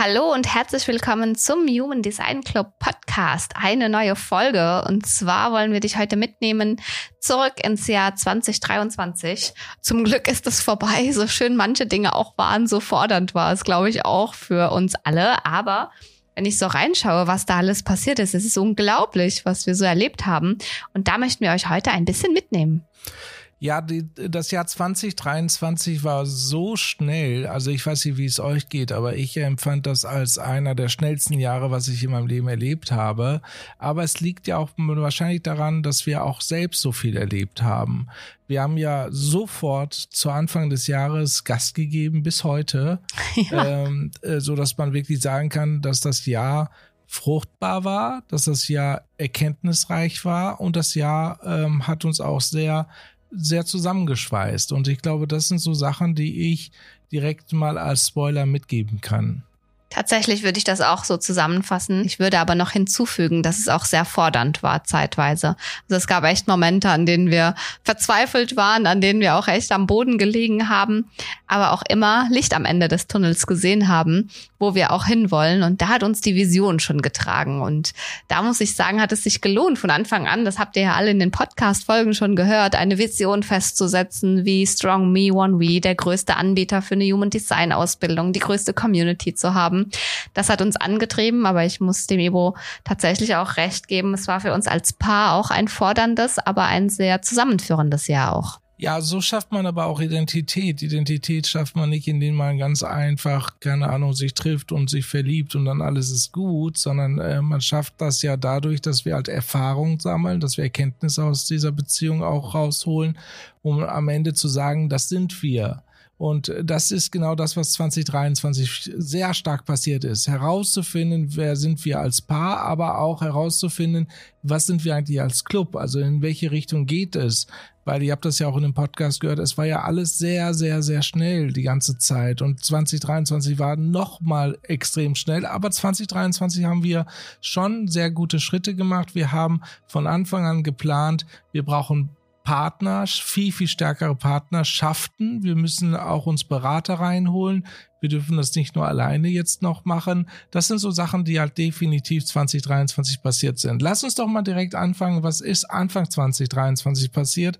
Hallo und herzlich willkommen zum Human Design Club Podcast. Eine neue Folge. Und zwar wollen wir dich heute mitnehmen zurück ins Jahr 2023. Zum Glück ist es vorbei. So schön manche Dinge auch waren, so fordernd war es, glaube ich, auch für uns alle. Aber wenn ich so reinschaue, was da alles passiert ist, es ist unglaublich, was wir so erlebt haben. Und da möchten wir euch heute ein bisschen mitnehmen. Ja, die, das Jahr 2023 war so schnell. Also ich weiß nicht, wie es euch geht, aber ich empfand das als einer der schnellsten Jahre, was ich in meinem Leben erlebt habe. Aber es liegt ja auch wahrscheinlich daran, dass wir auch selbst so viel erlebt haben. Wir haben ja sofort zu Anfang des Jahres Gast gegeben bis heute, ja. ähm, äh, so dass man wirklich sagen kann, dass das Jahr fruchtbar war, dass das Jahr erkenntnisreich war und das Jahr ähm, hat uns auch sehr sehr zusammengeschweißt. Und ich glaube, das sind so Sachen, die ich direkt mal als Spoiler mitgeben kann. Tatsächlich würde ich das auch so zusammenfassen. Ich würde aber noch hinzufügen, dass es auch sehr fordernd war zeitweise. Also es gab echt Momente, an denen wir verzweifelt waren, an denen wir auch echt am Boden gelegen haben, aber auch immer Licht am Ende des Tunnels gesehen haben, wo wir auch hinwollen. Und da hat uns die Vision schon getragen. Und da muss ich sagen, hat es sich gelohnt von Anfang an, das habt ihr ja alle in den Podcast-Folgen schon gehört, eine Vision festzusetzen, wie Strong Me One We, der größte Anbieter für eine Human Design Ausbildung, die größte Community zu haben. Das hat uns angetrieben, aber ich muss dem Ebo tatsächlich auch recht geben. Es war für uns als Paar auch ein forderndes, aber ein sehr zusammenführendes Jahr auch. Ja, so schafft man aber auch Identität. Identität schafft man nicht, indem man ganz einfach, keine Ahnung, sich trifft und sich verliebt und dann alles ist gut, sondern äh, man schafft das ja dadurch, dass wir halt Erfahrung sammeln, dass wir Erkenntnisse aus dieser Beziehung auch rausholen, um am Ende zu sagen, das sind wir. Und das ist genau das, was 2023 sehr stark passiert ist. Herauszufinden, wer sind wir als Paar, aber auch herauszufinden, was sind wir eigentlich als Club? Also in welche Richtung geht es? Weil ihr habt das ja auch in dem Podcast gehört, es war ja alles sehr, sehr, sehr schnell die ganze Zeit. Und 2023 war noch mal extrem schnell. Aber 2023 haben wir schon sehr gute Schritte gemacht. Wir haben von Anfang an geplant, wir brauchen Partner, viel, viel stärkere Partnerschaften. Wir müssen auch uns Berater reinholen. Wir dürfen das nicht nur alleine jetzt noch machen. Das sind so Sachen, die halt definitiv 2023 passiert sind. Lass uns doch mal direkt anfangen. Was ist Anfang 2023 passiert?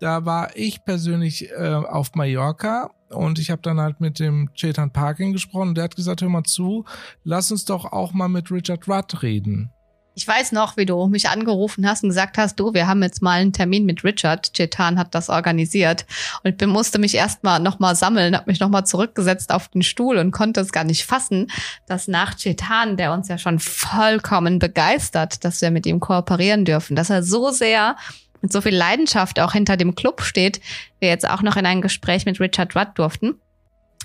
Da war ich persönlich äh, auf Mallorca und ich habe dann halt mit dem Chetan Parkin gesprochen. Der hat gesagt, hör mal zu, lass uns doch auch mal mit Richard Rudd reden. Ich weiß noch, wie du mich angerufen hast und gesagt hast, du, wir haben jetzt mal einen Termin mit Richard. Chetan hat das organisiert. Und ich musste mich erstmal nochmal sammeln, habe mich nochmal zurückgesetzt auf den Stuhl und konnte es gar nicht fassen, dass nach Chetan, der uns ja schon vollkommen begeistert, dass wir mit ihm kooperieren dürfen, dass er so sehr mit so viel Leidenschaft auch hinter dem Club steht, wir jetzt auch noch in ein Gespräch mit Richard Rudd durften.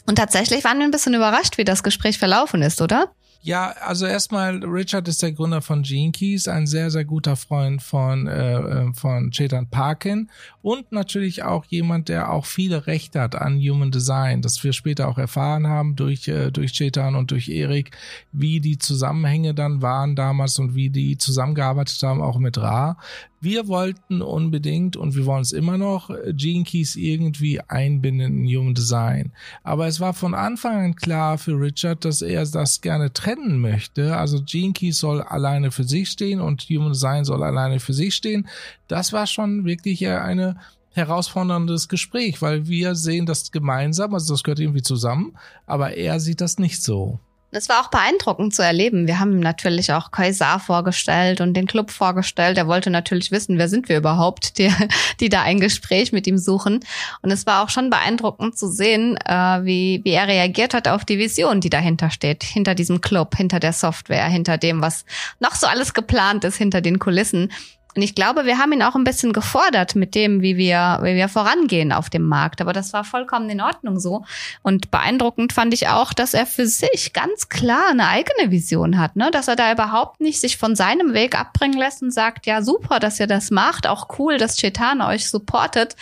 Und tatsächlich waren wir ein bisschen überrascht, wie das Gespräch verlaufen ist, oder? Ja, also erstmal, Richard ist der Gründer von Gene Keys, ein sehr, sehr guter Freund von, äh, äh, von Chetan Parkin und natürlich auch jemand, der auch viele Rechte hat an Human Design, das wir später auch erfahren haben durch, äh, durch Chetan und durch Erik, wie die Zusammenhänge dann waren damals und wie die zusammengearbeitet haben, auch mit Ra. Wir wollten unbedingt und wir wollen es immer noch Gene Keys irgendwie einbinden in Human Design. Aber es war von Anfang an klar für Richard, dass er das gerne trennen möchte. Also Gene Keys soll alleine für sich stehen und Human Design soll alleine für sich stehen. Das war schon wirklich eine herausforderndes Gespräch, weil wir sehen das gemeinsam, also das gehört irgendwie zusammen, aber er sieht das nicht so. Das war auch beeindruckend zu erleben. Wir haben natürlich auch Kaisar vorgestellt und den Club vorgestellt. Er wollte natürlich wissen, wer sind wir überhaupt, die, die da ein Gespräch mit ihm suchen. Und es war auch schon beeindruckend zu sehen, äh, wie, wie er reagiert hat auf die Vision, die dahinter steht, hinter diesem Club, hinter der Software, hinter dem, was noch so alles geplant ist, hinter den Kulissen. Und ich glaube, wir haben ihn auch ein bisschen gefordert mit dem, wie wir, wie wir vorangehen auf dem Markt. Aber das war vollkommen in Ordnung so. Und beeindruckend fand ich auch, dass er für sich ganz klar eine eigene Vision hat, ne? Dass er da überhaupt nicht sich von seinem Weg abbringen lässt und sagt, ja, super, dass ihr das macht, auch cool, dass Chetan euch supportet.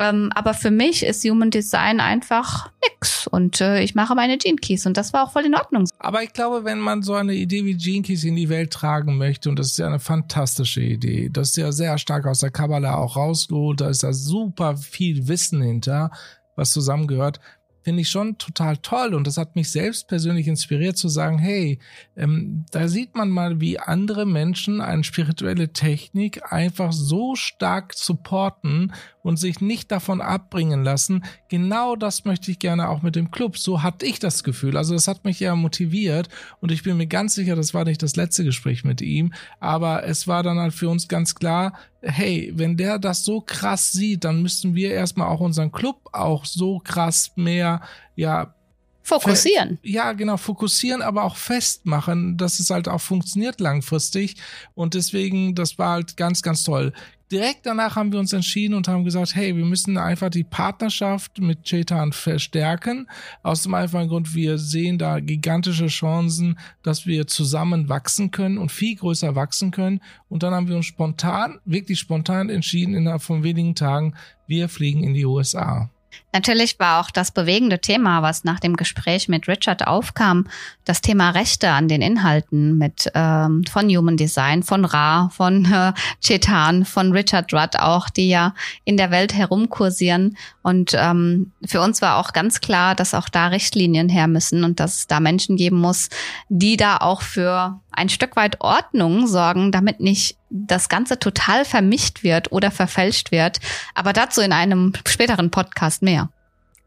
Ähm, aber für mich ist Human Design einfach nix. Und äh, ich mache meine Gene Keys und das war auch voll in Ordnung. Aber ich glaube, wenn man so eine Idee wie Gene Keys in die Welt tragen möchte, und das ist ja eine fantastische Idee, das ist ja sehr stark aus der Kabbalah auch rausgeholt, da ist da super viel Wissen hinter, was zusammengehört finde ich schon total toll und das hat mich selbst persönlich inspiriert zu sagen, hey, ähm, da sieht man mal, wie andere Menschen eine spirituelle Technik einfach so stark supporten und sich nicht davon abbringen lassen. Genau das möchte ich gerne auch mit dem Club. So hatte ich das Gefühl. Also das hat mich ja motiviert und ich bin mir ganz sicher, das war nicht das letzte Gespräch mit ihm, aber es war dann halt für uns ganz klar, hey, wenn der das so krass sieht, dann müssten wir erstmal auch unseren Club auch so krass mehr, ja, Fokussieren. Ja, genau, fokussieren, aber auch festmachen, dass es halt auch funktioniert langfristig. Und deswegen, das war halt ganz, ganz toll. Direkt danach haben wir uns entschieden und haben gesagt, hey, wir müssen einfach die Partnerschaft mit Chetan verstärken. Aus dem einfachen Grund, wir sehen da gigantische Chancen, dass wir zusammen wachsen können und viel größer wachsen können. Und dann haben wir uns spontan, wirklich spontan entschieden, innerhalb von wenigen Tagen, wir fliegen in die USA. Natürlich war auch das bewegende Thema, was nach dem Gespräch mit Richard aufkam, das Thema Rechte an den Inhalten mit ähm, von Human Design, von Ra, von äh, Chetan, von Richard Rudd auch, die ja in der Welt herumkursieren. Und ähm, für uns war auch ganz klar, dass auch da Richtlinien her müssen und dass es da Menschen geben muss, die da auch für ein Stück weit Ordnung sorgen, damit nicht das Ganze total vermischt wird oder verfälscht wird. Aber dazu in einem späteren Podcast mehr.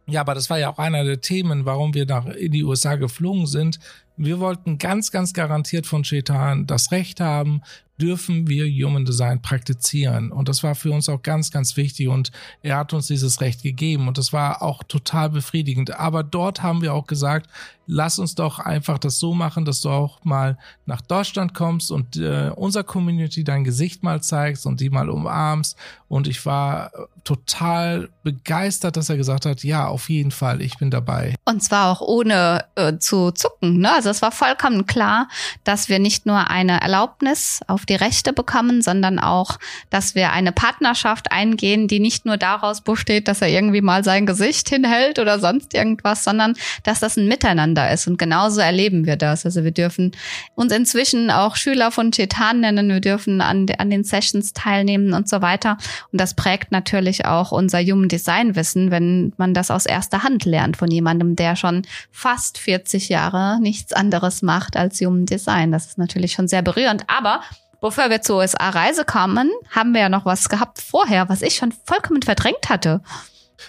Ja, aber das war ja auch einer der Themen, warum wir nach in die USA geflogen sind. Wir wollten ganz, ganz garantiert von Chetan das Recht haben, dürfen wir Human Design praktizieren. Und das war für uns auch ganz, ganz wichtig. Und er hat uns dieses Recht gegeben. Und das war auch total befriedigend. Aber dort haben wir auch gesagt, lass uns doch einfach das so machen, dass du auch mal nach Deutschland kommst und äh, unserer Community dein Gesicht mal zeigst und die mal umarmst. Und ich war total begeistert, dass er gesagt hat, ja, auf jeden Fall, ich bin dabei. Und zwar auch ohne äh, zu zucken. Ne? Also es war vollkommen klar, dass wir nicht nur eine Erlaubnis auf die Rechte bekommen, sondern auch, dass wir eine Partnerschaft eingehen, die nicht nur daraus besteht, dass er irgendwie mal sein Gesicht hinhält oder sonst irgendwas, sondern dass das ein Miteinander ist. Und genauso erleben wir das. Also wir dürfen uns inzwischen auch Schüler von Chetan nennen, wir dürfen an, an den Sessions teilnehmen und so weiter. Und das prägt natürlich auch unser Human Design Wissen, wenn man das aus erster Hand lernt von jemandem, der schon fast 40 Jahre nichts anderes macht als Human Design. Das ist natürlich schon sehr berührend. Aber bevor wir zur USA-Reise kamen, haben wir ja noch was gehabt vorher, was ich schon vollkommen verdrängt hatte.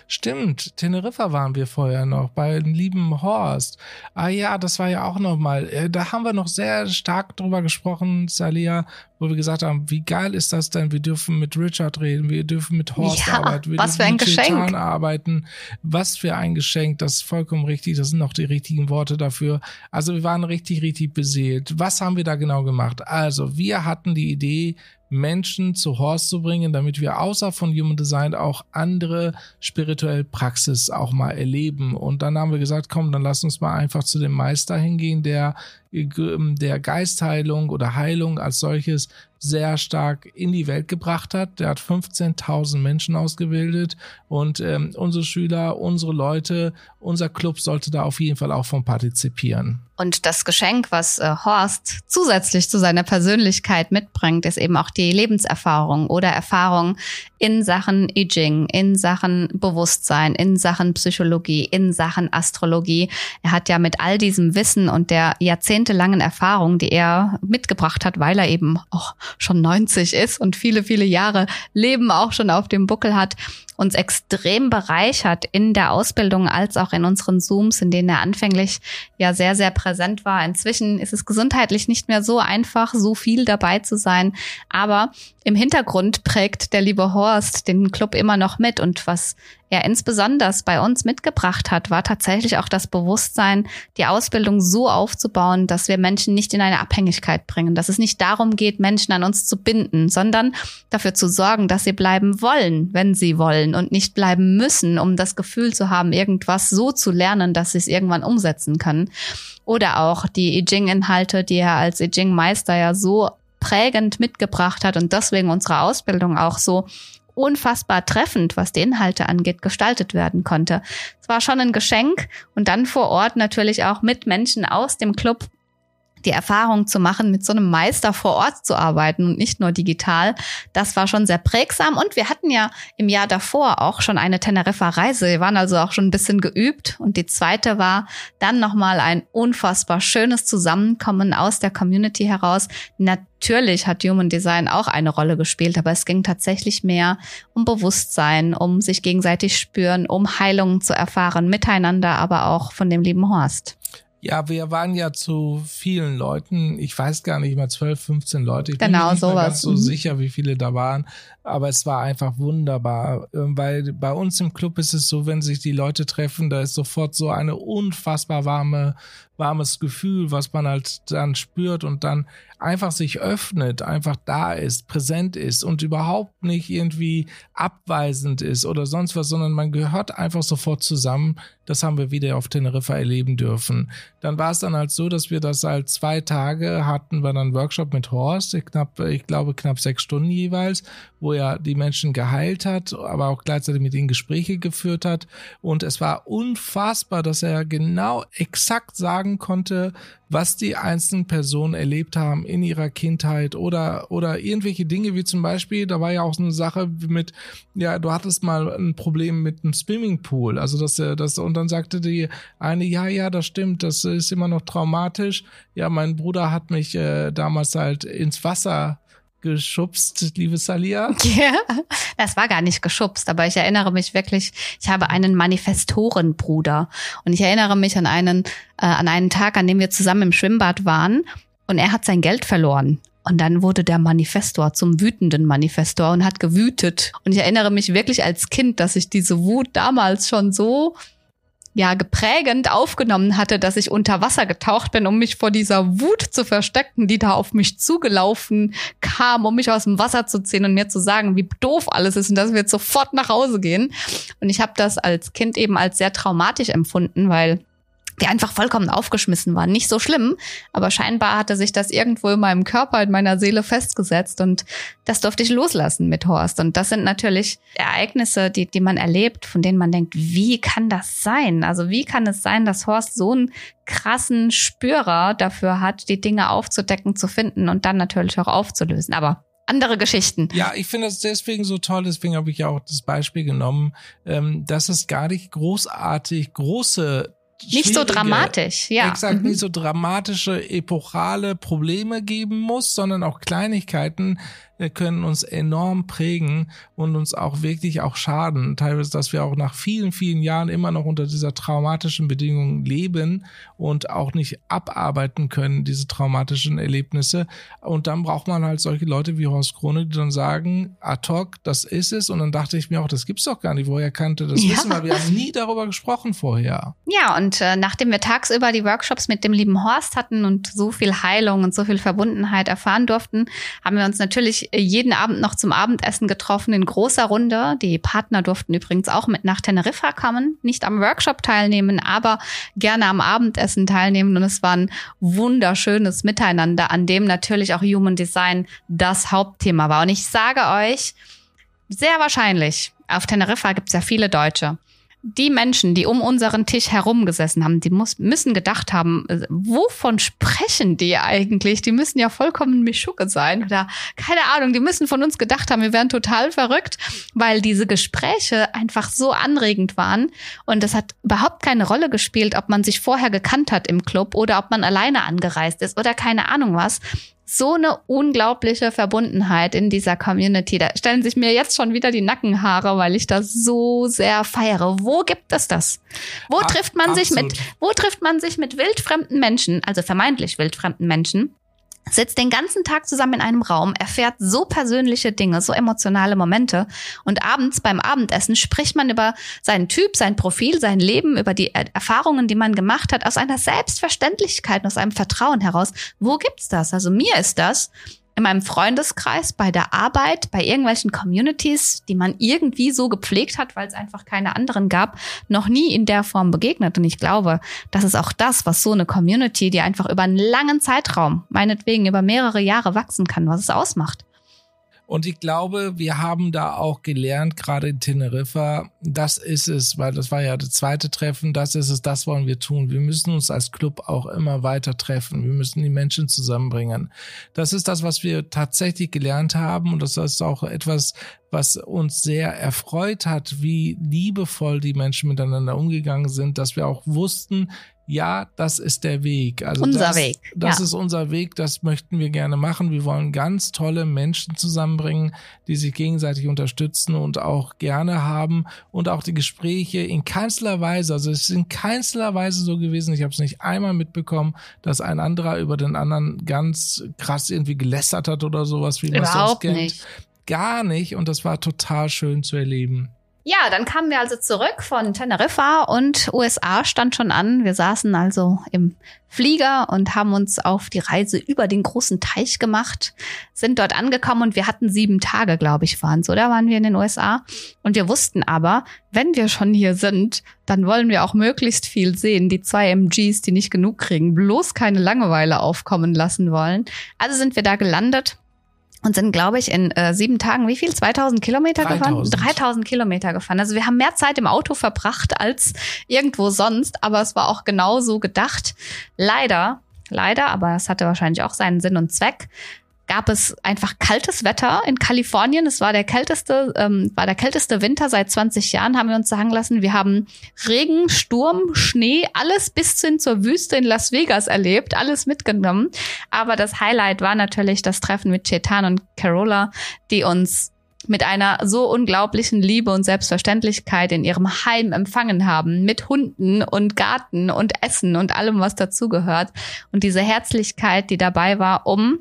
Stimmt, Teneriffa waren wir vorher noch bei lieben Horst. Ah ja, das war ja auch noch mal. Äh, da haben wir noch sehr stark drüber gesprochen, Salia, wo wir gesagt haben, wie geil ist das denn? Wir dürfen mit Richard reden, wir dürfen mit Horst ja, arbeiten, wir was dürfen für ein mit Geschenk. arbeiten. Was für ein Geschenk, das ist vollkommen richtig, das sind noch die richtigen Worte dafür. Also wir waren richtig, richtig beseelt. Was haben wir da genau gemacht? Also wir hatten die Idee, Menschen zu Horst zu bringen, damit wir außer von Human Design auch andere spirituelle Praxis auch mal erleben. Und dann haben wir gesagt, komm, dann lass uns mal einfach zu dem Meister hingehen, der der Geistheilung oder Heilung als solches sehr stark in die Welt gebracht hat. Der hat 15.000 Menschen ausgebildet und ähm, unsere Schüler, unsere Leute, unser Club sollte da auf jeden Fall auch von partizipieren. Und das Geschenk, was äh, Horst zusätzlich zu seiner Persönlichkeit mitbringt, ist eben auch die Lebenserfahrung oder Erfahrung in Sachen I Ching, in Sachen Bewusstsein, in Sachen Psychologie, in Sachen Astrologie. Er hat ja mit all diesem Wissen und der jahrzehntelangen Erfahrung, die er mitgebracht hat, weil er eben auch schon 90 ist und viele, viele Jahre Leben auch schon auf dem Buckel hat, uns extrem bereichert in der Ausbildung als auch in unseren Zooms, in denen er anfänglich ja sehr, sehr präsent war. Inzwischen ist es gesundheitlich nicht mehr so einfach, so viel dabei zu sein. Aber im Hintergrund prägt der liebe Horst den Club immer noch mit und was er insbesondere bei uns mitgebracht hat, war tatsächlich auch das Bewusstsein, die Ausbildung so aufzubauen, dass wir Menschen nicht in eine Abhängigkeit bringen, dass es nicht darum geht, Menschen an uns zu binden, sondern dafür zu sorgen, dass sie bleiben wollen, wenn sie wollen und nicht bleiben müssen, um das Gefühl zu haben, irgendwas so zu lernen, dass sie es irgendwann umsetzen können. Oder auch die I Ching-Inhalte, die er als I Ching-Meister ja so prägend mitgebracht hat und deswegen unsere Ausbildung auch so unfassbar treffend, was die Inhalte angeht, gestaltet werden konnte. Es war schon ein Geschenk und dann vor Ort natürlich auch mit Menschen aus dem Club die Erfahrung zu machen, mit so einem Meister vor Ort zu arbeiten und nicht nur digital, das war schon sehr prägsam. Und wir hatten ja im Jahr davor auch schon eine Teneriffa-Reise. Wir waren also auch schon ein bisschen geübt. Und die zweite war dann nochmal ein unfassbar schönes Zusammenkommen aus der Community heraus. Natürlich hat Human Design auch eine Rolle gespielt, aber es ging tatsächlich mehr um Bewusstsein, um sich gegenseitig spüren, um Heilungen zu erfahren, miteinander, aber auch von dem lieben Horst. Ja, wir waren ja zu vielen Leuten. Ich weiß gar nicht mal 12, 15 Leute. Ich genau, bin mir nicht sowas. mehr ganz so Mhm. sicher, wie viele da waren. Aber es war einfach wunderbar, Ähm, weil bei uns im Club ist es so, wenn sich die Leute treffen, da ist sofort so eine unfassbar warme, warmes Gefühl, was man halt dann spürt und dann einfach sich öffnet, einfach da ist, präsent ist und überhaupt nicht irgendwie abweisend ist oder sonst was, sondern man gehört einfach sofort zusammen. Das haben wir wieder auf Teneriffa erleben dürfen. Dann war es dann halt so, dass wir das halt zwei Tage hatten, wir dann Workshop mit Horst, knapp, ich glaube knapp sechs Stunden jeweils, wo er die Menschen geheilt hat, aber auch gleichzeitig mit ihnen Gespräche geführt hat. Und es war unfassbar, dass er genau exakt sagen konnte, was die einzelnen Personen erlebt haben in ihrer Kindheit oder, oder irgendwelche Dinge, wie zum Beispiel, da war ja auch so eine Sache mit, ja, du hattest mal ein Problem mit einem Swimmingpool. Also, dass er das, und dann sagte die eine, ja, ja, das stimmt, das ist immer noch traumatisch. Ja, mein Bruder hat mich äh, damals halt ins Wasser geschubst, liebe Salia. Ja, das war gar nicht geschubst, aber ich erinnere mich wirklich, ich habe einen Manifestorenbruder und ich erinnere mich an einen, äh, an einen Tag, an dem wir zusammen im Schwimmbad waren und er hat sein Geld verloren. Und dann wurde der Manifestor zum wütenden Manifestor und hat gewütet. Und ich erinnere mich wirklich als Kind, dass ich diese Wut damals schon so ja geprägend aufgenommen hatte, dass ich unter Wasser getaucht bin, um mich vor dieser Wut zu verstecken, die da auf mich zugelaufen kam, um mich aus dem Wasser zu ziehen und mir zu sagen, wie doof alles ist und dass wir jetzt sofort nach Hause gehen. Und ich habe das als Kind eben als sehr traumatisch empfunden, weil wir einfach vollkommen aufgeschmissen waren. Nicht so schlimm, aber scheinbar hatte sich das irgendwo in meinem Körper, in meiner Seele festgesetzt und das durfte ich loslassen mit Horst. Und das sind natürlich Ereignisse, die, die man erlebt, von denen man denkt, wie kann das sein? Also wie kann es sein, dass Horst so einen krassen Spürer dafür hat, die Dinge aufzudecken, zu finden und dann natürlich auch aufzulösen. Aber andere Geschichten. Ja, ich finde das deswegen so toll, deswegen habe ich ja auch das Beispiel genommen, ähm, dass es gar nicht großartig große Nicht so dramatisch, ja. Exakt, Mhm. nicht so dramatische, epochale Probleme geben muss, sondern auch Kleinigkeiten können uns enorm prägen und uns auch wirklich auch schaden. Teilweise, dass wir auch nach vielen, vielen Jahren immer noch unter dieser traumatischen Bedingung leben und auch nicht abarbeiten können, diese traumatischen Erlebnisse. Und dann braucht man halt solche Leute wie Horst Krone, die dann sagen, ad hoc, das ist es. Und dann dachte ich mir auch, das gibt's doch gar nicht. Woher kannte das Ja. wissen? Weil wir haben nie darüber gesprochen vorher. Ja, und äh, nachdem wir tagsüber die Workshops mit dem lieben Horst hatten und so viel Heilung und so viel Verbundenheit erfahren durften, haben wir uns natürlich äh, jeden Abend noch zum Abendessen getroffen in großer Runde. Die Partner durften übrigens auch mit nach Teneriffa kommen, nicht am Workshop teilnehmen, aber gerne am Abendessen teilnehmen. Und es war ein wunderschönes Miteinander, an dem natürlich auch Human Design das Hauptthema war. Und ich sage euch, sehr wahrscheinlich, auf Teneriffa gibt es ja viele Deutsche die Menschen, die um unseren Tisch herum gesessen haben, die muss, müssen gedacht haben, äh, wovon sprechen die eigentlich? Die müssen ja vollkommen Mischucke sein oder keine Ahnung, die müssen von uns gedacht haben, wir wären total verrückt, weil diese Gespräche einfach so anregend waren. Und es hat überhaupt keine Rolle gespielt, ob man sich vorher gekannt hat im Club oder ob man alleine angereist ist oder keine Ahnung was so eine unglaubliche Verbundenheit in dieser Community. Da stellen sich mir jetzt schon wieder die Nackenhaare, weil ich das so sehr feiere. Wo gibt es das? Wo Ab- trifft man sich mit, absolut. wo trifft man sich mit wildfremden Menschen, also vermeintlich wildfremden Menschen? Sitzt den ganzen Tag zusammen in einem Raum, erfährt so persönliche Dinge, so emotionale Momente und abends beim Abendessen spricht man über seinen Typ, sein Profil, sein Leben, über die Erfahrungen, die man gemacht hat, aus einer Selbstverständlichkeit, aus einem Vertrauen heraus. Wo gibt's das? Also mir ist das in meinem Freundeskreis, bei der Arbeit, bei irgendwelchen Communities, die man irgendwie so gepflegt hat, weil es einfach keine anderen gab, noch nie in der Form begegnet. Und ich glaube, das ist auch das, was so eine Community, die einfach über einen langen Zeitraum, meinetwegen über mehrere Jahre wachsen kann, was es ausmacht. Und ich glaube, wir haben da auch gelernt, gerade in Teneriffa, das ist es, weil das war ja das zweite Treffen, das ist es, das wollen wir tun. Wir müssen uns als Club auch immer weiter treffen. Wir müssen die Menschen zusammenbringen. Das ist das, was wir tatsächlich gelernt haben und das ist auch etwas, was uns sehr erfreut hat, wie liebevoll die Menschen miteinander umgegangen sind, dass wir auch wussten, ja, das ist der Weg. Also unser das, Weg. Das ja. ist unser Weg, das möchten wir gerne machen. Wir wollen ganz tolle Menschen zusammenbringen, die sich gegenseitig unterstützen und auch gerne haben und auch die Gespräche in keinster Weise, also es ist in keinster Weise so gewesen, ich habe es nicht einmal mitbekommen, dass ein anderer über den anderen ganz krass irgendwie gelästert hat oder sowas, wie man es sonst kennt. Nicht. Gar nicht und das war total schön zu erleben. Ja, dann kamen wir also zurück von Teneriffa und USA stand schon an. Wir saßen also im Flieger und haben uns auf die Reise über den großen Teich gemacht, sind dort angekommen und wir hatten sieben Tage, glaube ich, waren es, oder waren wir in den USA? Und wir wussten aber, wenn wir schon hier sind, dann wollen wir auch möglichst viel sehen. Die zwei MGs, die nicht genug kriegen, bloß keine Langeweile aufkommen lassen wollen. Also sind wir da gelandet und sind, glaube ich, in äh, sieben Tagen wie viel? 2000 Kilometer 3000. gefahren? 3000 Kilometer gefahren. Also wir haben mehr Zeit im Auto verbracht als irgendwo sonst, aber es war auch genauso gedacht. Leider, leider, aber es hatte wahrscheinlich auch seinen Sinn und Zweck, gab es einfach kaltes Wetter in Kalifornien. Es war der kälteste, ähm, war der kälteste Winter seit 20 Jahren, haben wir uns sagen lassen. Wir haben Regen, Sturm, Schnee, alles bis hin zur Wüste in Las Vegas erlebt, alles mitgenommen. Aber das Highlight war natürlich das Treffen mit Chetan und Carola, die uns mit einer so unglaublichen Liebe und Selbstverständlichkeit in ihrem Heim empfangen haben, mit Hunden und Garten und Essen und allem, was dazugehört. Und diese Herzlichkeit, die dabei war, um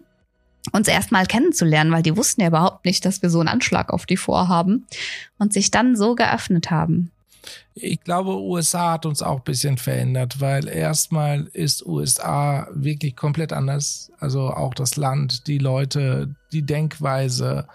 uns erstmal kennenzulernen, weil die wussten ja überhaupt nicht, dass wir so einen Anschlag auf die vorhaben und sich dann so geöffnet haben. Ich glaube, USA hat uns auch ein bisschen verändert, weil erstmal ist USA wirklich komplett anders. Also auch das Land, die Leute, die Denkweise,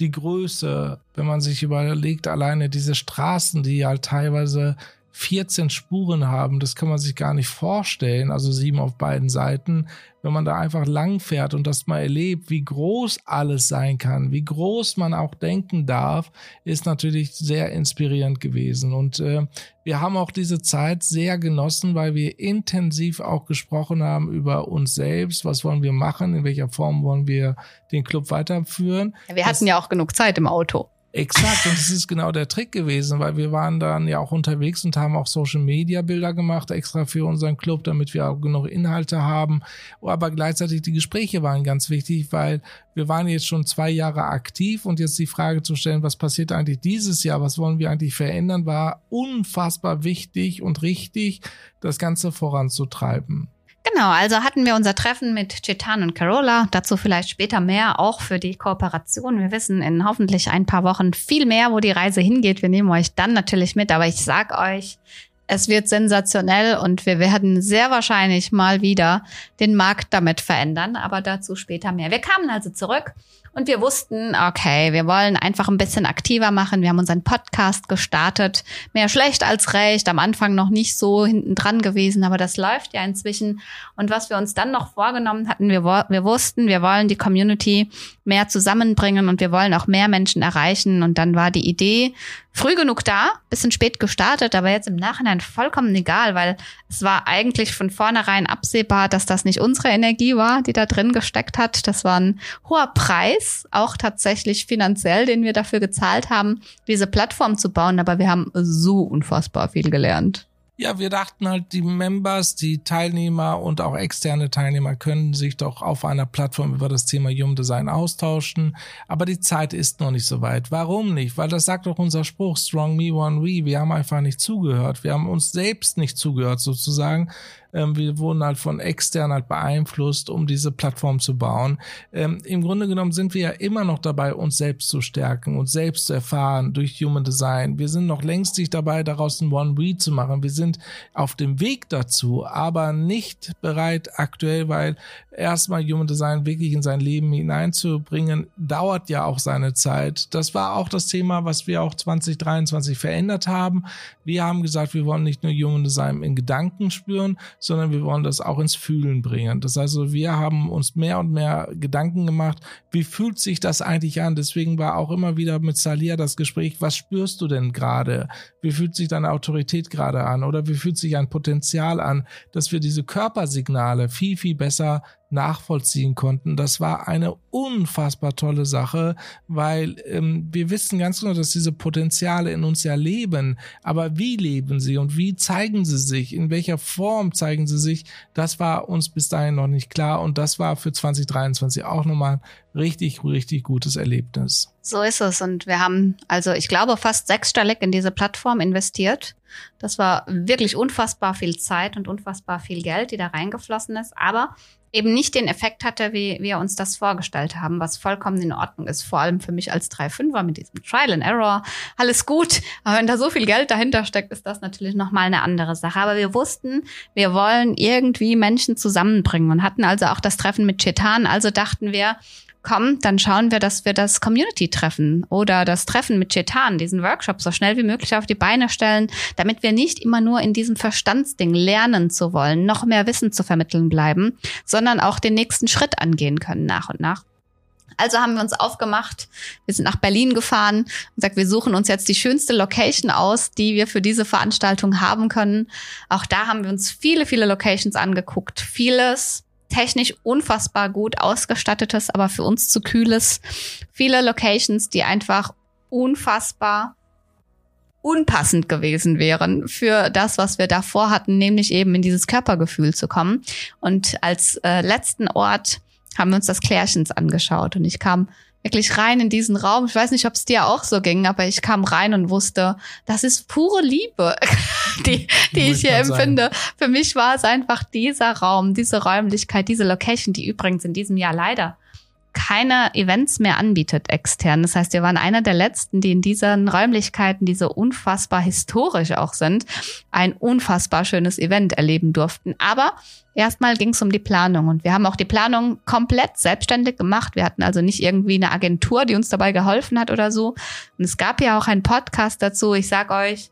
die Größe. Wenn man sich überlegt, alleine diese Straßen, die halt teilweise 14 Spuren haben, das kann man sich gar nicht vorstellen, also sieben auf beiden Seiten. Wenn man da einfach lang fährt und das mal erlebt, wie groß alles sein kann, wie groß man auch denken darf, ist natürlich sehr inspirierend gewesen. Und äh, wir haben auch diese Zeit sehr genossen, weil wir intensiv auch gesprochen haben über uns selbst, was wollen wir machen, in welcher Form wollen wir den Club weiterführen. Wir hatten das, ja auch genug Zeit im Auto. Exakt, und das ist genau der Trick gewesen, weil wir waren dann ja auch unterwegs und haben auch Social Media Bilder gemacht, extra für unseren Club, damit wir auch genug Inhalte haben. Aber gleichzeitig die Gespräche waren ganz wichtig, weil wir waren jetzt schon zwei Jahre aktiv und jetzt die Frage zu stellen, was passiert eigentlich dieses Jahr, was wollen wir eigentlich verändern, war unfassbar wichtig und richtig, das Ganze voranzutreiben. Genau, also hatten wir unser Treffen mit Chetan und Carola. Dazu vielleicht später mehr, auch für die Kooperation. Wir wissen in hoffentlich ein paar Wochen viel mehr, wo die Reise hingeht. Wir nehmen euch dann natürlich mit, aber ich sag euch, es wird sensationell und wir werden sehr wahrscheinlich mal wieder den Markt damit verändern, aber dazu später mehr. Wir kamen also zurück und wir wussten, okay, wir wollen einfach ein bisschen aktiver machen. Wir haben unseren Podcast gestartet. Mehr schlecht als recht. Am Anfang noch nicht so hinten dran gewesen, aber das läuft ja inzwischen. Und was wir uns dann noch vorgenommen hatten, wir, wir wussten, wir wollen die Community mehr zusammenbringen und wir wollen auch mehr Menschen erreichen. Und dann war die Idee, früh genug da, bisschen spät gestartet, aber jetzt im Nachhinein vollkommen egal, weil es war eigentlich von vornherein absehbar, dass das nicht unsere Energie war, die da drin gesteckt hat. Das war ein hoher Preis, auch tatsächlich finanziell, den wir dafür gezahlt haben, diese Plattform zu bauen, aber wir haben so unfassbar viel gelernt. Ja, wir dachten halt, die Members, die Teilnehmer und auch externe Teilnehmer können sich doch auf einer Plattform über das Thema Human Design austauschen. Aber die Zeit ist noch nicht so weit. Warum nicht? Weil das sagt doch unser Spruch, Strong Me, One We. Wir haben einfach nicht zugehört. Wir haben uns selbst nicht zugehört sozusagen Ähm, wir wurden halt von extern halt beeinflusst, um diese Plattform zu bauen. Ähm, Im Grunde genommen sind wir ja immer noch dabei, uns selbst zu stärken, uns selbst zu erfahren durch Human Design. Wir sind noch längst nicht dabei, daraus ein One-Read zu machen. Wir sind auf dem Weg dazu, aber nicht bereit aktuell, weil erstmal Human Design wirklich in sein Leben hineinzubringen, dauert ja auch seine Zeit. Das war auch das Thema, was wir auch 2023 verändert haben. Wir haben gesagt, wir wollen nicht nur Human Design in Gedanken spüren, sondern wir wollen das auch ins Fühlen bringen. Das heißt, also, wir haben uns mehr und mehr Gedanken gemacht, wie fühlt sich das eigentlich an? Deswegen war auch immer wieder mit Salia das Gespräch, was spürst du denn gerade? Wie fühlt sich deine Autorität gerade an? Oder wie fühlt sich ein Potenzial an, dass wir diese Körpersignale viel, viel besser nachvollziehen konnten. Das war eine unfassbar tolle Sache, weil ähm, wir wissen ganz genau, dass diese Potenziale in uns ja leben. Aber wie leben sie und wie zeigen sie sich? In welcher Form zeigen sie sich? Das war uns bis dahin noch nicht klar und das war für 2023 auch nochmal richtig, richtig gutes Erlebnis. So ist es. Und wir haben also, ich glaube, fast sechsstellig in diese Plattform investiert. Das war wirklich unfassbar viel Zeit und unfassbar viel Geld, die da reingeflossen ist. Aber eben nicht den Effekt hatte, wie wir uns das vorgestellt haben, was vollkommen in Ordnung ist. Vor allem für mich als 3-5er mit diesem Trial and Error. Alles gut. Aber wenn da so viel Geld dahinter steckt, ist das natürlich nochmal eine andere Sache. Aber wir wussten, wir wollen irgendwie Menschen zusammenbringen und hatten also auch das Treffen mit Chetan. Also dachten wir, komm, dann schauen wir, dass wir das Community-Treffen oder das Treffen mit Chetan, diesen Workshop so schnell wie möglich auf die Beine stellen, damit wir nicht immer nur in diesem Verstandsding lernen zu wollen, noch mehr Wissen zu vermitteln bleiben, sondern auch den nächsten Schritt angehen können nach und nach. Also haben wir uns aufgemacht, wir sind nach Berlin gefahren und gesagt, wir suchen uns jetzt die schönste Location aus, die wir für diese Veranstaltung haben können. Auch da haben wir uns viele, viele Locations angeguckt. Vieles technisch unfassbar gut ausgestattetes, aber für uns zu kühles. Viele Locations, die einfach unfassbar unpassend gewesen wären für das, was wir davor hatten, nämlich eben in dieses Körpergefühl zu kommen. Und als äh, letzten Ort haben wir uns das Klärchens angeschaut und ich kam wirklich rein in diesen Raum. Ich weiß nicht, ob es dir auch so ging, aber ich kam rein und wusste, das ist pure Liebe, die, die ich hier empfinde. Sein. Für mich war es einfach dieser Raum, diese Räumlichkeit, diese Location, die übrigens in diesem Jahr leider keine Events mehr anbietet extern. Das heißt, wir waren einer der letzten, die in diesen Räumlichkeiten, die so unfassbar historisch auch sind, ein unfassbar schönes Event erleben durften. Aber erstmal ging es um die Planung und wir haben auch die Planung komplett selbstständig gemacht. Wir hatten also nicht irgendwie eine Agentur, die uns dabei geholfen hat oder so. Und es gab ja auch einen Podcast dazu. Ich sag euch,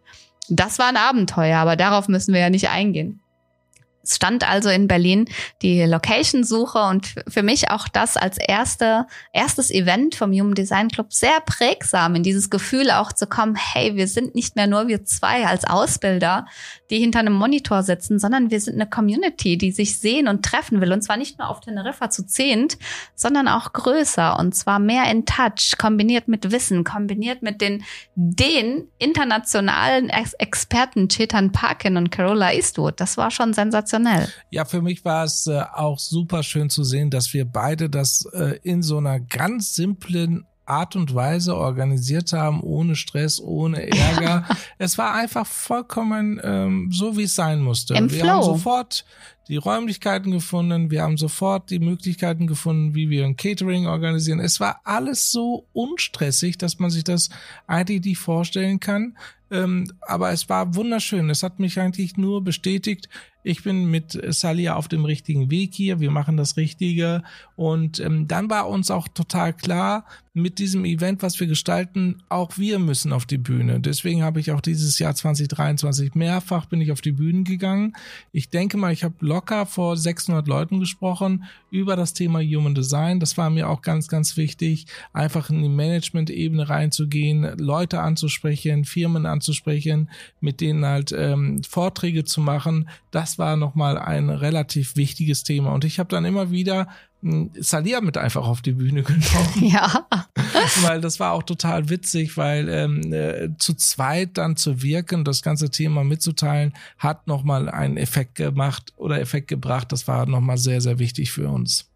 das war ein Abenteuer, aber darauf müssen wir ja nicht eingehen. Stand also in Berlin die Location-Suche und für mich auch das als erste, erstes Event vom Human Design Club sehr prägsam in dieses Gefühl auch zu kommen, hey, wir sind nicht mehr nur wir zwei als Ausbilder, die hinter einem Monitor sitzen, sondern wir sind eine Community, die sich sehen und treffen will. Und zwar nicht nur auf Teneriffa zu zehnt, sondern auch größer und zwar mehr in Touch, kombiniert mit Wissen, kombiniert mit den, den internationalen Ex Experten Chetan Parkin und Carola Eastwood. Das war schon sensationell sensationell. Ja, für mich war es äh, auch super schön zu sehen, dass wir beide das äh, in so einer ganz simplen Art und Weise organisiert haben, ohne Stress, ohne Ärger. es war einfach vollkommen ähm, so, wie es sein musste. Im wir Flow. haben sofort die Räumlichkeiten gefunden, wir haben sofort die Möglichkeiten gefunden, wie wir ein Catering organisieren. Es war alles so unstressig, dass man sich das eigentlich nicht vorstellen kann. Ähm, aber es war wunderschön. Es hat mich eigentlich nur bestätigt, ich bin mit Salia auf dem richtigen Weg hier, wir machen das Richtige. Und ähm, dann war uns auch total klar, mit diesem Event, was wir gestalten, auch wir müssen auf die Bühne. Deswegen habe ich auch dieses Jahr 2023 mehrfach bin ich auf die Bühnen gegangen. Ich denke mal, ich habe locker vor 600 Leuten gesprochen über das Thema Human Design. Das war mir auch ganz, ganz wichtig, einfach in die Management-Ebene reinzugehen, Leute anzusprechen, Firmen anzusprechen, mit denen halt ähm, Vorträge zu machen. Das war nochmal ein relativ wichtiges Thema. Und ich habe dann immer wieder Salia mit einfach auf die Bühne genommen. Ja. weil das war auch total witzig, weil ähm, äh, zu zweit dann zu wirken, das ganze Thema mitzuteilen, hat nochmal einen Effekt gemacht oder Effekt gebracht. Das war nochmal sehr, sehr wichtig für uns.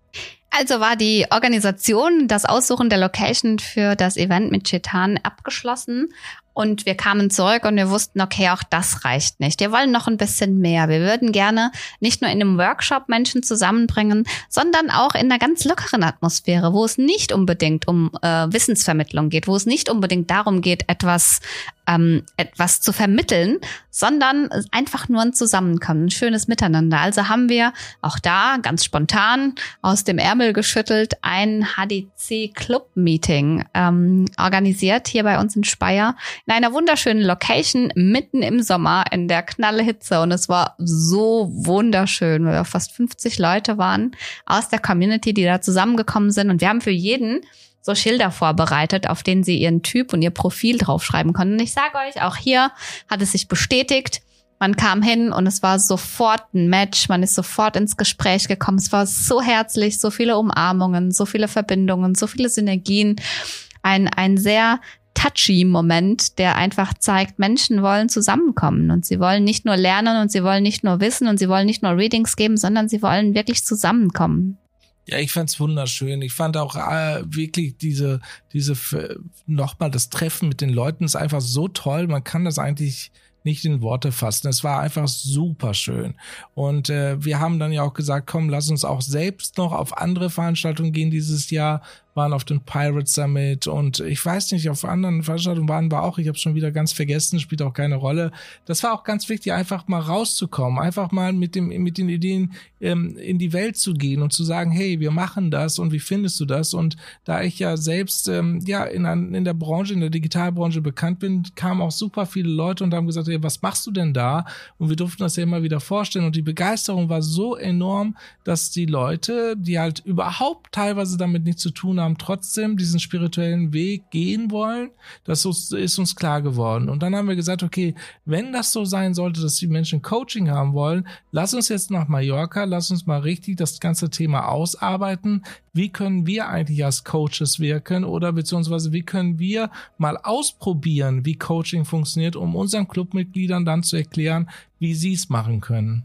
Also war die Organisation, das Aussuchen der Location für das Event mit Chetan abgeschlossen Und wir kamen zurück und wir wussten, okay, auch das reicht nicht. Wir wollen noch ein bisschen mehr. Wir würden gerne nicht nur in einem Workshop Menschen zusammenbringen, sondern auch in einer ganz lockeren Atmosphäre, wo es nicht unbedingt um äh, Wissensvermittlung geht, wo es nicht unbedingt darum geht, etwas ähm, etwas zu vermitteln, sondern einfach nur ein Zusammenkommen, ein schönes Miteinander. Also haben wir auch da ganz spontan aus dem Ärmel geschüttelt ein HDC Club Meeting ähm, organisiert hier bei uns in Speyer in einer wunderschönen Location mitten im Sommer in der knalle Hitze und es war so wunderschön, weil wir fast 50 Leute waren aus der Community, die da zusammengekommen sind und wir haben für jeden so Schilder vorbereitet, auf denen sie ihren Typ und ihr Profil draufschreiben konnten. Und ich sage euch, auch hier hat es sich bestätigt. Man kam hin und es war sofort ein Match. Man ist sofort ins Gespräch gekommen. Es war so herzlich, so viele Umarmungen, so viele Verbindungen, so viele Synergien. Ein, ein sehr touchy Moment, der einfach zeigt, Menschen wollen zusammenkommen und sie wollen nicht nur lernen und sie wollen nicht nur wissen und sie wollen nicht nur Readings geben, sondern sie wollen wirklich zusammenkommen. Ja, ich fand's wunderschön. Ich fand auch äh, wirklich diese, diese nochmal das Treffen mit den Leuten ist einfach so toll. Man kann das eigentlich nicht in Worte fassen. Es war einfach super schön. Und äh, wir haben dann ja auch gesagt, komm, lass uns auch selbst noch auf andere Veranstaltungen gehen dieses Jahr, waren auf dem Pirate Summit und ich weiß nicht, auf anderen Veranstaltungen waren wir auch, ich habe schon wieder ganz vergessen, spielt auch keine Rolle. Das war auch ganz wichtig, einfach mal rauszukommen, einfach mal mit dem mit den Ideen ähm, in die Welt zu gehen und zu sagen, hey, wir machen das und wie findest du das? Und da ich ja selbst ähm, ja in, in der Branche, in der Digitalbranche bekannt bin, kamen auch super viele Leute und haben gesagt, hey, was machst du denn da? Und wir durften das ja immer wieder vorstellen und die Begeisterung war so enorm, dass die Leute, die halt überhaupt teilweise damit nichts zu tun haben, haben, trotzdem diesen spirituellen Weg gehen wollen. Das ist uns klar geworden. Und dann haben wir gesagt, okay, wenn das so sein sollte, dass die Menschen Coaching haben wollen, lass uns jetzt nach Mallorca, lass uns mal richtig das ganze Thema ausarbeiten. Wie können wir eigentlich als Coaches wirken oder beziehungsweise wie können wir mal ausprobieren, wie Coaching funktioniert, um unseren Clubmitgliedern dann zu erklären, wie sie es machen können.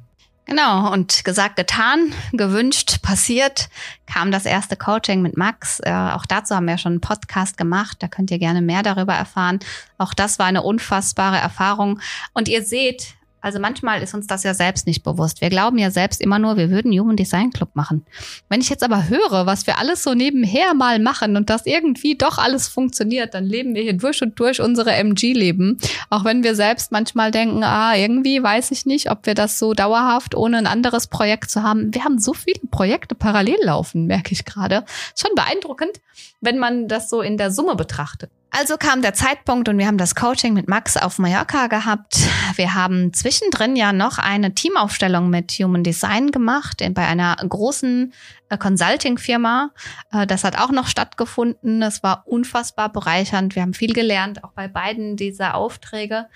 Genau, und gesagt, getan, gewünscht, passiert, kam das erste Coaching mit Max. Äh, auch dazu haben wir schon einen Podcast gemacht, da könnt ihr gerne mehr darüber erfahren. Auch das war eine unfassbare Erfahrung. Und ihr seht, also manchmal ist uns das ja selbst nicht bewusst. Wir glauben ja selbst immer nur, wir würden Human Design Club machen. Wenn ich jetzt aber höre, was wir alles so nebenher mal machen und das irgendwie doch alles funktioniert, dann leben wir hier durch und durch unsere MG-Leben. Auch wenn wir selbst manchmal denken, ah, irgendwie weiß ich nicht, ob wir das so dauerhaft ohne ein anderes Projekt zu haben. Wir haben so viele Projekte parallel laufen, merke ich gerade. Schon beeindruckend, wenn man das so in der Summe betrachtet. Also kam der Zeitpunkt und wir haben das Coaching mit Max auf Mallorca gehabt. Wir haben zwischendrin ja noch eine Teamaufstellung mit Human Design gemacht bei einer großen äh, Consulting-Firma. Äh, das hat auch noch stattgefunden. Das war unfassbar bereichernd. Wir haben viel gelernt, auch bei beiden dieser Aufträge.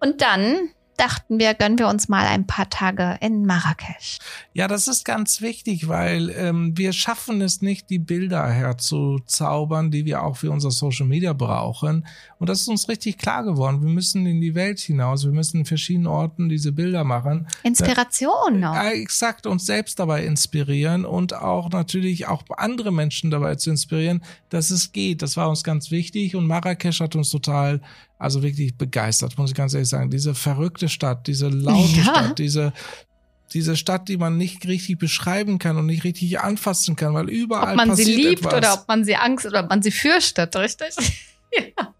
Und dann dachten wir, gönnen wir uns mal ein paar Tage in Marrakesch. Ja, das ist ganz wichtig, weil ähm, wir schaffen es nicht, die Bilder herzuzaubern, die wir auch für unser Social Media brauchen. Und das ist uns richtig klar geworden. Wir müssen in die Welt hinaus. Wir müssen in verschiedenen Orten diese Bilder machen. Inspiration noch. Ja, exakt. Uns selbst dabei inspirieren und auch natürlich auch andere Menschen dabei zu inspirieren, dass es geht. Das war uns ganz wichtig. Und Marrakesch hat uns total also wirklich begeistert, muss ich ganz ehrlich sagen. Diese verrückte Stadt, diese laute ja. Stadt, diese diese Stadt, die man nicht richtig beschreiben kann und nicht richtig anfassen kann, weil überall ob man passiert sie liebt etwas. oder ob man sie Angst oder ob man sie fürchtet, richtig? ja.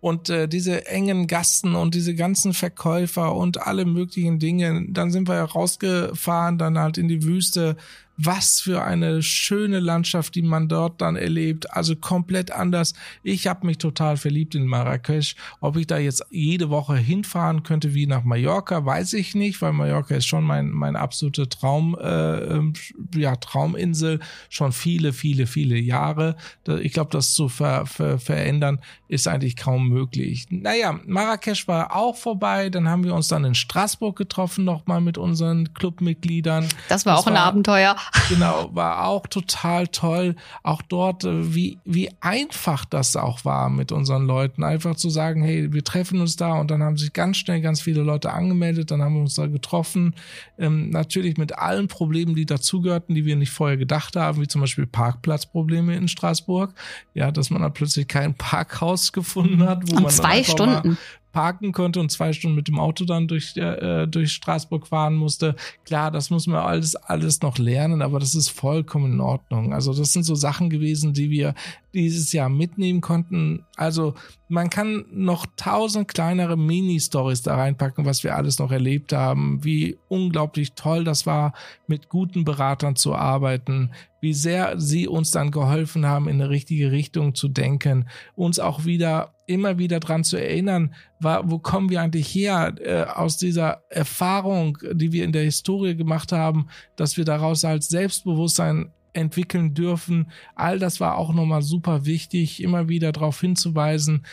Und äh, diese engen Gassen und diese ganzen Verkäufer und alle möglichen Dinge. Dann sind wir ja rausgefahren, dann halt in die Wüste was für eine schöne Landschaft, die man dort dann erlebt. Also komplett anders. Ich habe mich total verliebt in Marrakesch. Ob ich da jetzt jede Woche hinfahren könnte wie nach Mallorca, weiß ich nicht, weil Mallorca ist schon mein mein absolute Traum äh, ähm, ja Trauminsel schon viele viele viele Jahre. Ich glaube, das zu ver, ver, verändern ist eigentlich kaum möglich. Naja, Marrakesch war auch vorbei. Dann haben wir uns dann in Straßburg getroffen nochmal mit unseren Clubmitgliedern. Das war das auch war, ein Abenteuer Genau, war auch total toll. Auch dort, äh, wie, wie einfach das auch war mit unseren Leuten. Einfach zu sagen, hey, wir treffen uns da und dann haben sich ganz schnell ganz viele Leute angemeldet, dann haben wir uns da getroffen. Ähm, natürlich mit allen Problemen, die dazugehörten, die wir nicht vorher gedacht haben, wie zum Beispiel Parkplatzprobleme in Straßburg. Ja, dass man dann plötzlich kein Parkhaus gefunden hat, wo und man zwei Stunden parken konnte und zwei Stunden mit dem Auto dann durch, äh, durch Straßburg fahren musste. Klar, das muss man alles, alles noch lernen, aber das ist vollkommen in Ordnung. Also das sind so Sachen gewesen, die wir dieses Jahr mitnehmen konnten. Also man kann noch tausend kleinere Mini-Stories da reinpacken, was wir alles noch erlebt haben, wie unglaublich toll das war, mit guten Beratern zu arbeiten, wie sehr sie uns dann geholfen haben, in eine richtige Richtung zu denken, uns auch wieder immer wieder dran zu erinnern, wo kommen wir eigentlich her äh, aus dieser Erfahrung, die wir in der Historie gemacht haben, dass wir daraus als Selbstbewusstsein entwickeln dürfen. All das war auch nochmal super wichtig, immer wieder darauf hinzuweisen,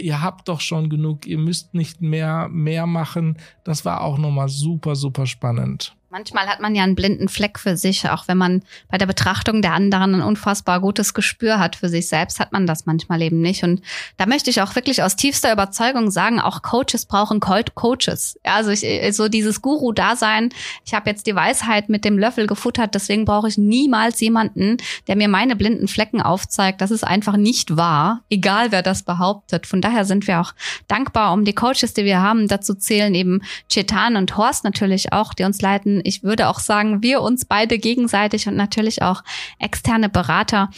ihr habt doch schon genug, ihr müsst nicht mehr, mehr machen. Das war auch nochmal super, super spannend. Manchmal hat man ja einen blinden Fleck für sich, auch wenn man bei der Betrachtung der anderen ein unfassbar gutes Gespür hat für sich selbst, hat man das manchmal eben nicht. Und da möchte ich auch wirklich aus tiefster Überzeugung sagen, auch Coaches brauchen Coaches. Ja, also ich, so dieses Guru-Dasein. Ich habe jetzt die Weisheit mit dem Löffel gefuttert, deswegen brauche ich niemals jemanden, der mir meine blinden Flecken aufzeigt. Das ist einfach nicht wahr, egal wer das behauptet. Von daher sind wir auch dankbar um die Coaches, die wir haben. Dazu zählen eben Chetan und Horst natürlich auch, die uns leiten ich würde auch sagen, wir uns beide gegenseitig und natürlich auch externe Berater,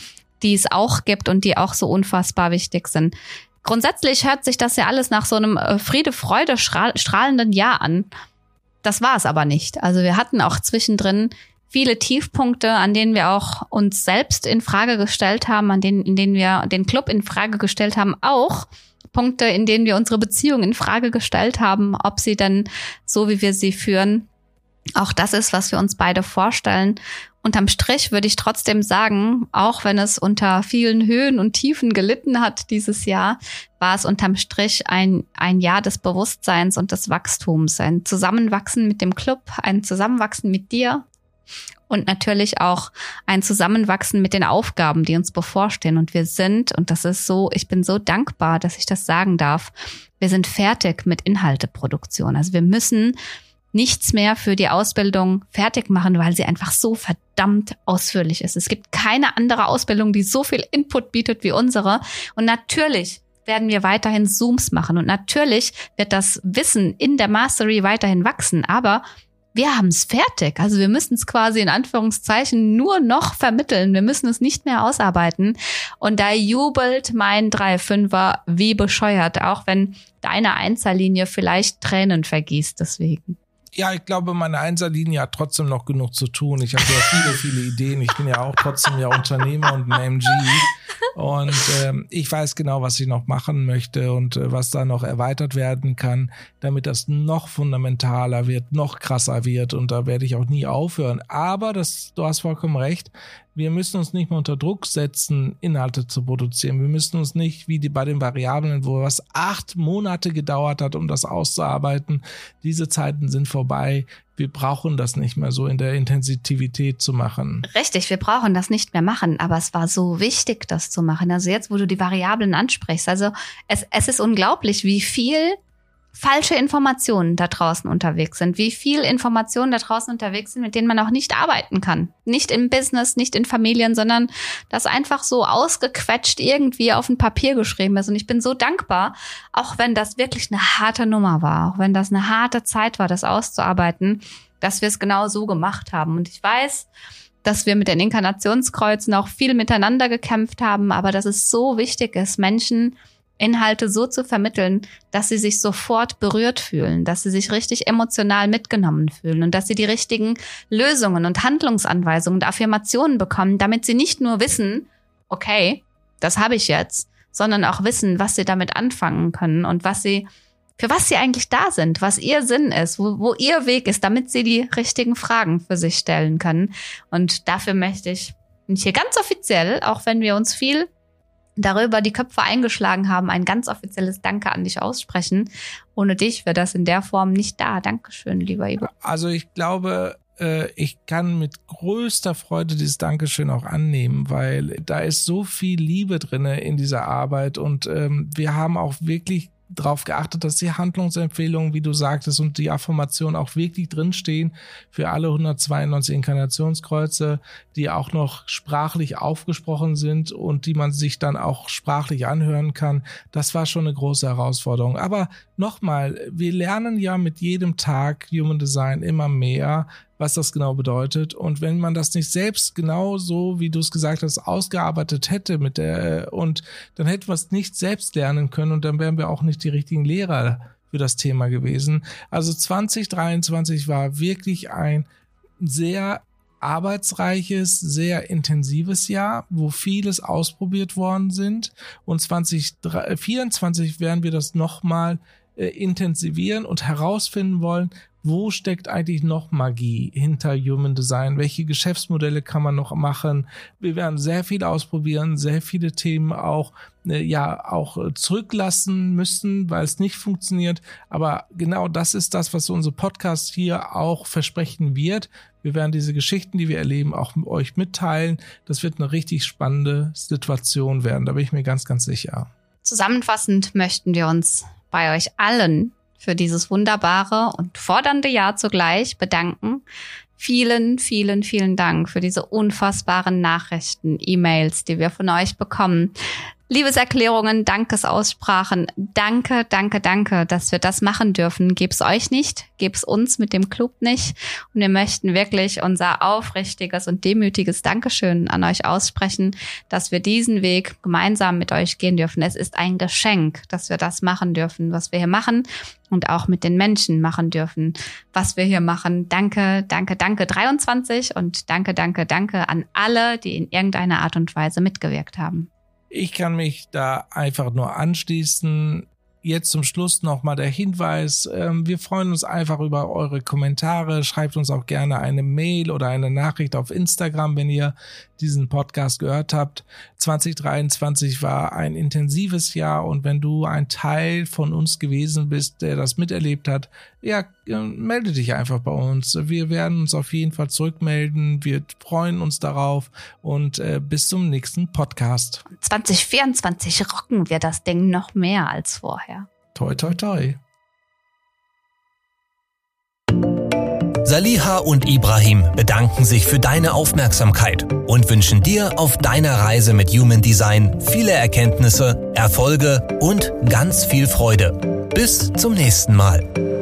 die es auch gibt und die auch so unfassbar wichtig sind. Grundsätzlich hört sich das ja alles nach so einem äh, Friede, Freude, strahlenden Jahr an. Das war es aber nicht. Also wir hatten auch zwischendrin viele Tiefpunkte, an denen wir auch uns selbst in Frage gestellt haben, an denen, in denen wir den Club in Frage gestellt haben, auch Punkte, in denen wir unsere Beziehung in Frage gestellt haben, ob sie dann so, wie wir sie führen, auch das ist, was wir uns beide vorstellen. Unterm Strich würde ich trotzdem sagen, auch wenn es unter vielen Höhen und Tiefen gelitten hat dieses Jahr, war es unterm Strich ein, ein Jahr des Bewusstseins und des Wachstums, ein Zusammenwachsen mit dem Club, ein Zusammenwachsen mit dir und natürlich auch ein Zusammenwachsen mit den Aufgaben, die uns bevorstehen. Und wir sind, und das ist so, ich bin so dankbar, dass ich das sagen darf, wir sind fertig mit Inhalteproduktion. Also wir müssen nichts mehr für die Ausbildung fertig machen, weil sie einfach so verdammt ausführlich ist. Es gibt keine andere Ausbildung, die so viel Input bietet wie unsere. Und natürlich werden wir weiterhin Zooms machen und natürlich wird das Wissen in der Mastery weiterhin wachsen, aber wir haben es fertig. Also wir müssen es quasi in Anführungszeichen nur noch vermitteln. Wir müssen es nicht mehr ausarbeiten. Und da jubelt mein 3-5er wie bescheuert, auch wenn deine Einzellinie vielleicht Tränen vergießt deswegen. Ja, ich glaube, meine Einserlinie hat trotzdem noch genug zu tun. Ich habe ja viele, viele Ideen. Ich bin ja auch trotzdem ja Unternehmer und ein MG. Und ähm, ich weiß genau, was ich noch machen möchte und äh, was da noch erweitert werden kann, damit das noch fundamentaler wird, noch krasser wird. Und da werde ich auch nie aufhören. Aber das, du hast vollkommen recht wir müssen uns nicht mehr unter Druck setzen, Inhalte zu produzieren. Wir müssen uns nicht, wie die bei den Variablen, wo was acht Monate gedauert hat, um das auszuarbeiten. Diese Zeiten sind vorbei. Wir brauchen das nicht mehr so in der Intensivität zu machen. Richtig, wir brauchen das nicht mehr machen, aber es war so wichtig, das zu machen. Also jetzt, wo du die Variablen ansprichst, also es, es ist unglaublich, wie viel falsche Informationen da draußen unterwegs sind, wie viel Informationen da draußen unterwegs sind, mit denen man auch nicht arbeiten kann. Nicht im Business, nicht in Familien, sondern das einfach so ausgequetscht irgendwie auf ein Papier geschrieben ist. Und ich bin so dankbar, auch wenn das wirklich eine harte Nummer war, auch wenn das eine harte Zeit war, das auszuarbeiten, dass wir es genau so gemacht haben. Und ich weiß, dass wir mit den Inkarnationskreuzen auch viel miteinander gekämpft haben, aber dass es so wichtig ist, Menschen Inhalte so zu vermitteln, dass sie sich sofort berührt fühlen, dass sie sich richtig emotional mitgenommen fühlen und dass sie die richtigen Lösungen und Handlungsanweisungen und Affirmationen bekommen, damit sie nicht nur wissen, okay, das habe ich jetzt, sondern auch wissen, was sie damit anfangen können und was sie, für was sie eigentlich da sind, was ihr Sinn ist, wo, wo ihr Weg ist, damit sie die richtigen Fragen für sich stellen können. Und dafür möchte ich hier ganz offiziell, auch wenn wir uns viel darüber die Köpfe eingeschlagen haben, ein ganz offizielles Danke an dich aussprechen. Ohne dich wäre das in der Form nicht da. Dankeschön, lieber Ivo. Also ich glaube, äh, ich kann mit größter Freude dieses Dankeschön auch annehmen, weil da ist so viel Liebe drinne in dieser Arbeit und ähm, wir haben auch wirklich darauf geachtet, dass die Handlungsempfehlungen, wie du sagtest, und die Affirmation auch wirklich drinstehen für alle 192 Inkarnationskreuze, die auch noch sprachlich aufgesprochen sind und die man sich dann auch sprachlich anhören kann. Das war schon eine große Herausforderung. Aber nochmal, wir lernen ja mit jedem Tag Human Design immer mehr was das genau bedeutet. Und wenn man das nicht selbst genau so, wie du es gesagt hast, ausgearbeitet hätte mit der, und dann hätten wir es nicht selbst lernen können und dann wären wir auch nicht die richtigen Lehrer für das Thema gewesen. Also 2023 war wirklich ein sehr arbeitsreiches, sehr intensives Jahr, wo vieles ausprobiert worden sind. Und 2024 werden wir das nochmal äh, intensivieren und herausfinden wollen, wo steckt eigentlich noch Magie hinter Human Design? Welche Geschäftsmodelle kann man noch machen? Wir werden sehr viel ausprobieren, sehr viele Themen auch äh, ja auch äh, zurücklassen müssen, weil es nicht funktioniert. Aber genau das ist das, was unser Podcast hier auch versprechen wird. Wir werden diese Geschichten, die wir erleben, auch mit euch mitteilen. Das wird eine richtig spannende Situation werden. Da bin ich mir ganz, ganz sicher. Zusammenfassend möchten wir uns bei euch allen für dieses wunderbare und fordernde Jahr zugleich bedanken. Vielen, vielen, vielen Dank für diese unfassbaren Nachrichten, E-Mails, die wir von euch bekommen. Liebeserklärungen, Dankesaussprachen. Danke, danke, danke, dass wir das machen dürfen. Geb's euch nicht, geb's uns mit dem Club nicht. Und wir möchten wirklich unser aufrichtiges und demütiges Dankeschön an euch aussprechen, dass wir diesen Weg gemeinsam mit euch gehen dürfen. Es ist ein Geschenk, dass wir das machen dürfen, was wir hier machen und auch mit den Menschen machen dürfen, was wir hier machen. Danke, danke, danke 23 und danke, danke, danke an alle, die in irgendeiner Art und Weise mitgewirkt haben. Ich kann mich da einfach nur anschließen. Jetzt zum Schluss nochmal der Hinweis. Ähm, wir freuen uns einfach über eure Kommentare. Schreibt uns auch gerne eine Mail oder eine Nachricht auf Instagram, wenn ihr diesen Podcast gehört habt. 2023 war ein intensives Jahr und wenn du ein Teil von uns gewesen bist, der das miterlebt hat, ja, äh, melde dich einfach bei uns. Wir werden uns auf jeden Fall zurückmelden. Wir freuen uns darauf und äh, bis zum nächsten Podcast. 2024 rocken wir das Ding noch mehr als vorher. Toi, toi, toi. Saliha und Ibrahim bedanken sich für deine Aufmerksamkeit und wünschen dir auf deiner Reise mit Human Design viele Erkenntnisse, Erfolge und ganz viel Freude. Bis zum nächsten Mal.